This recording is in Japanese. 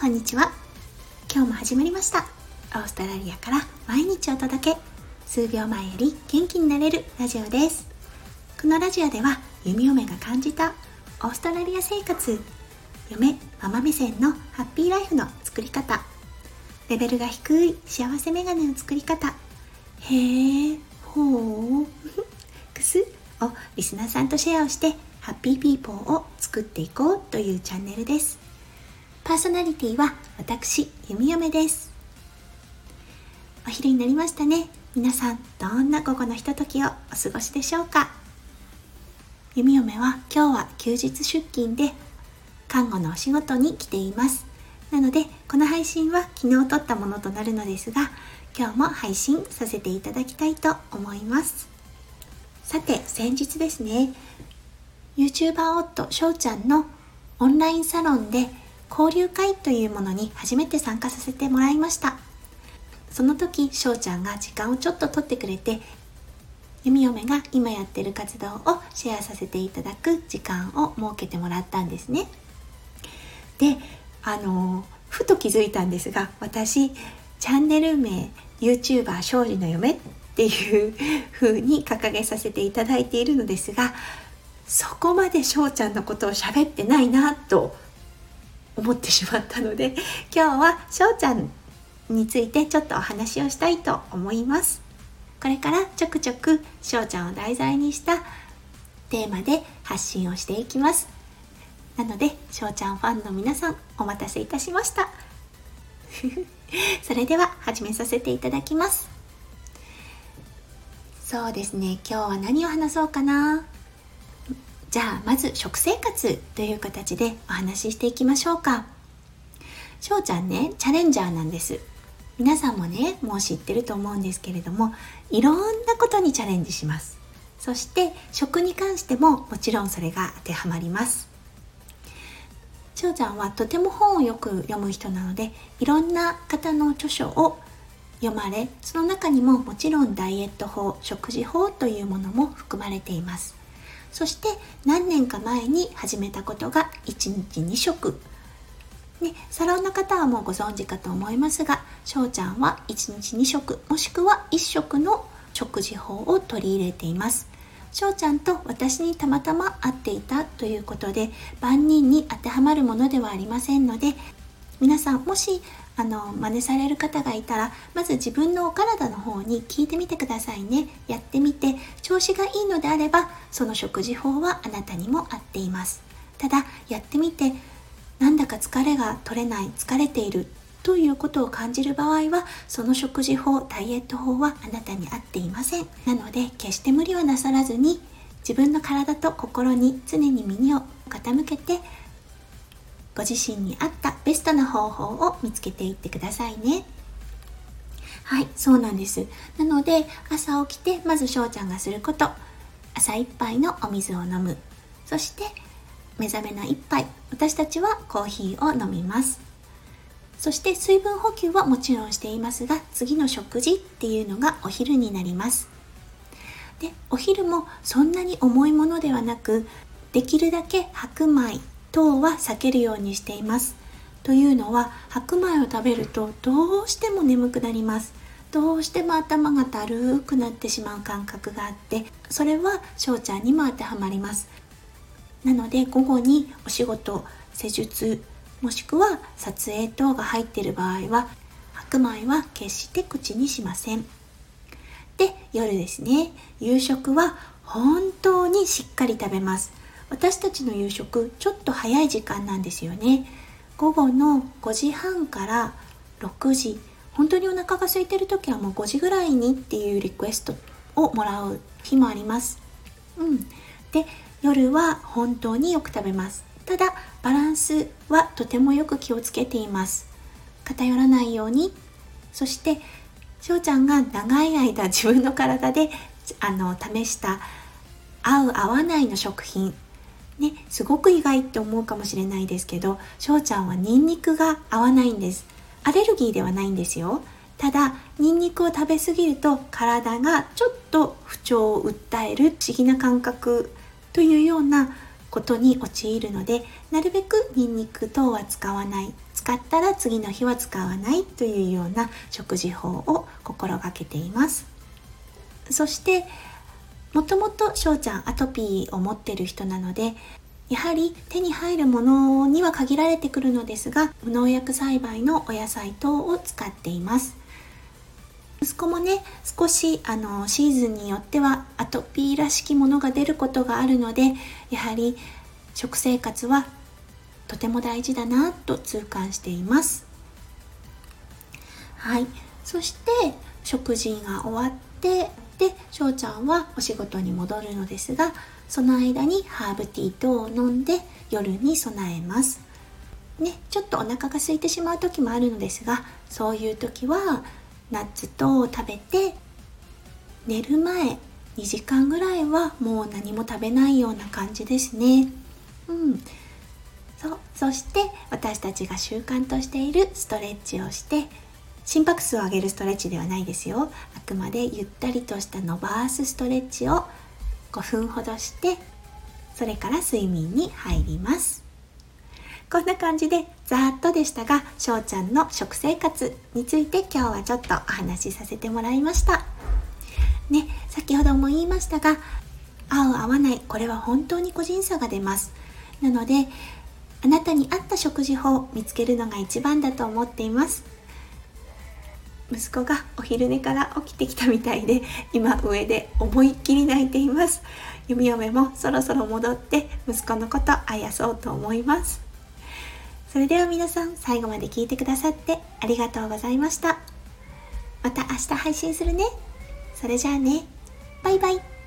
こんにちは。今日も始まりました。オーストラリアから毎日お届け。数秒前より元気になれるラジオです。このラジオでは弓嫁が感じたオーストラリア生活嫁ママ目線のハッピーライフの作り方レベルが低い幸せメガネの作り方へえほう くすをリスナーさんとシェアをしてハッピーピーポーを作っていこうというチャンネルです。パーソナリティは私弓嫁です。お昼になりましたね。皆さんどんな午後のひとときをお過ごしでしょうか？弓嫁は今日は休日出勤で看護のお仕事に来ています。なのでこの配信は昨日撮ったものとなるのですが今日も配信させていただきたいと思います。さて先日ですね YouTuber 夫翔ちゃんのオンラインサロンで交流会というものに初めて参加させてもらいました。その時翔ちゃんが時間をちょっと取ってくれて弓嫁が今やってる活動をシェアさせていただく時間を設けてもらったんですね。であのふと気づいたんですが私チャンネル名 YouTuber 勝利の嫁っていう風に掲げさせていただいているのですがそこまで翔ちゃんのことを喋ってないなと思ってしまったので 今日は翔ちゃんについてちょっとお話をしたいと思います。これからちょくちょく翔ちゃんを題材にしたテーマで発信をしていきます。なので翔ちゃんファンの皆さんお待たせいたしました。それでは始めさせていただきます。そうですね今日は何を話そうかな。じゃあまず食生活という形でお話ししていきましょうか。しょうちゃんねチャレンジャーなんです。皆さんもねもう知ってると思うんですけれどもいろんなことにチャレンジします。そして食に関してももちろんそれが当てはまります。しょうちゃんはとても本をよく読む人なのでいろんな方の著書を読まれその中にももちろんダイエット法食事法というものも含まれています。そして何年か前に始めたことが1日2食。ね、サロンの方はもうご存知かと思いますが翔ちゃんは1日2食もしくは1食の食事法を取り入れています。翔ちゃんと私にたまたま会っていたということで万人に当てはまるものではありませんので皆さんもしあの真似される方がいたらまず自分のお体の方に聞いてみてくださいね。やってみて調子がいいのであればその食事法はあなたにも合っています。ただやってみてなんだか疲れが取れない疲れているということを感じる場合はその食事法ダイエット法はあなたに合っていません。なので決して無理はなさらずに自分の体と心に常に耳を傾けてご自身に合ったベストな方法を見つけていってくださいね。はいそうなんです。なので朝起きてまず翔ちゃんがすること。朝一杯のお水を飲む。そして目覚めの一杯。私たちはコーヒーを飲みます。そして水分補給はもちろんしていますが次の食事っていうのがお昼になります。でお昼もそんなに重いものではなくできるだけ白米等は避けるようにしています。というのは白米を食べるとどうしても眠くなります。どうしても頭がだるくなってしまう感覚があってそれは翔ちゃんにも当てはまります。なので午後にお仕事施術もしくは撮影等が入っている場合は白米は決して口にしません。で夜ですね。夕食は本当にしっかり食べます。私たちの夕食ちょっと早い時間なんですよね。午後の5時半から6時。本当にお腹が空いてる時はもう5時ぐらいにっていうリクエストをもらう日もあります。うん。で夜は本当によく食べます。ただバランスはとてもよく気をつけています。偏らないように。そして翔ちゃんが長い間自分の体であの試した合う合わないの食品ね、すごく意外って思うかもしれないですけど翔ちゃんはニンニクが合わないんです。アレルギーではないんですよ。ただニンニクを食べ過ぎると体がちょっと不調を訴える不思議な感覚というようなことに陥るのでなるべくニンニク等は使わない。使使ったら次の日は使わないというような食事法を心がけています。そしてもともと翔ちゃんアトピーを持ってる人なのでやはり手に入るものには限られてくるのですが無農薬栽培のお野菜等を使っています。息子もね少しあのシーズンによってはアトピーらしきものが出ることがあるのでやはり食生活はとても大事だなと痛感しています。はい。そして食事が終わってで翔ちゃんはお仕事に戻るのですがその間にハーブティー等を飲んで夜に備えます。ねちょっとお腹が空いてしまう時もあるのですがそういう時はナッツ等を食べて寝る前2時間ぐらいはもう何も食べないような感じですね。うん。そうそして私たちが習慣としているストレッチをして心拍数を上げるストレッチではないですよ。あくまでゆったりとした伸ばすストレッチを5分ほどしてそれから睡眠に入ります。こんな感じでざーっとでしたが翔ちゃんの食生活について今日はちょっとお話しさせてもらいました。ね先ほども言いましたが合う合わないこれは本当に個人差が出ます。なのであなたに合った食事法を見つけるのが一番だと思っています。息子がお昼寝から起きてきたみたいで今上で思いっきり泣いています弓嫁もそろそろ戻って息子のことあやそうと思いますそれでは皆さん最後まで聞いてくださってありがとうございました。また明日配信するね。それじゃあね。バイバイ。